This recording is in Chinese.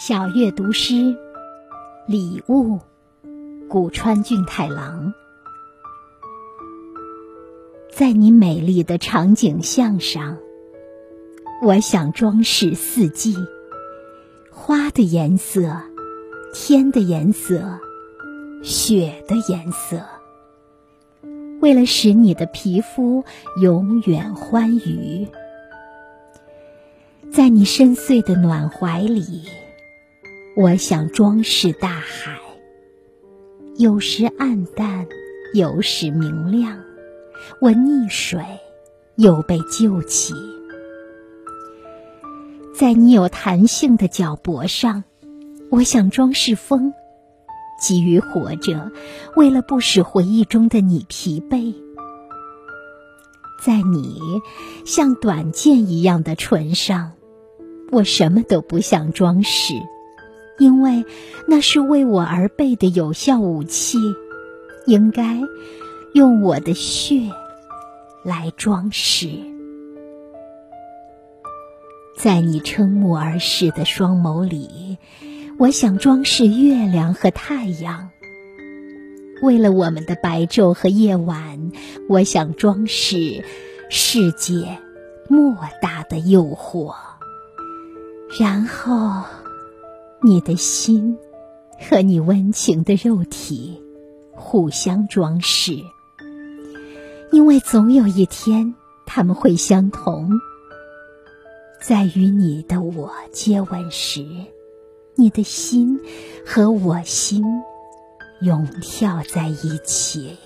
小月读诗，礼物，古川俊太郎。在你美丽的长颈象上，我想装饰四季：花的颜色，天的颜色，雪的颜色。为了使你的皮肤永远欢愉，在你深邃的暖怀里。我想装饰大海，有时暗淡，有时明亮。我溺水，又被救起。在你有弹性的脚脖上，我想装饰风，急于活着，为了不使回忆中的你疲惫。在你像短剑一样的唇上，我什么都不想装饰。因为那是为我而备的有效武器，应该用我的血来装饰。在你瞠目而视的双眸里，我想装饰月亮和太阳。为了我们的白昼和夜晚，我想装饰世界莫大的诱惑。然后。你的心和你温情的肉体互相装饰，因为总有一天他们会相同。在与你的我接吻时，你的心和我心永跳在一起。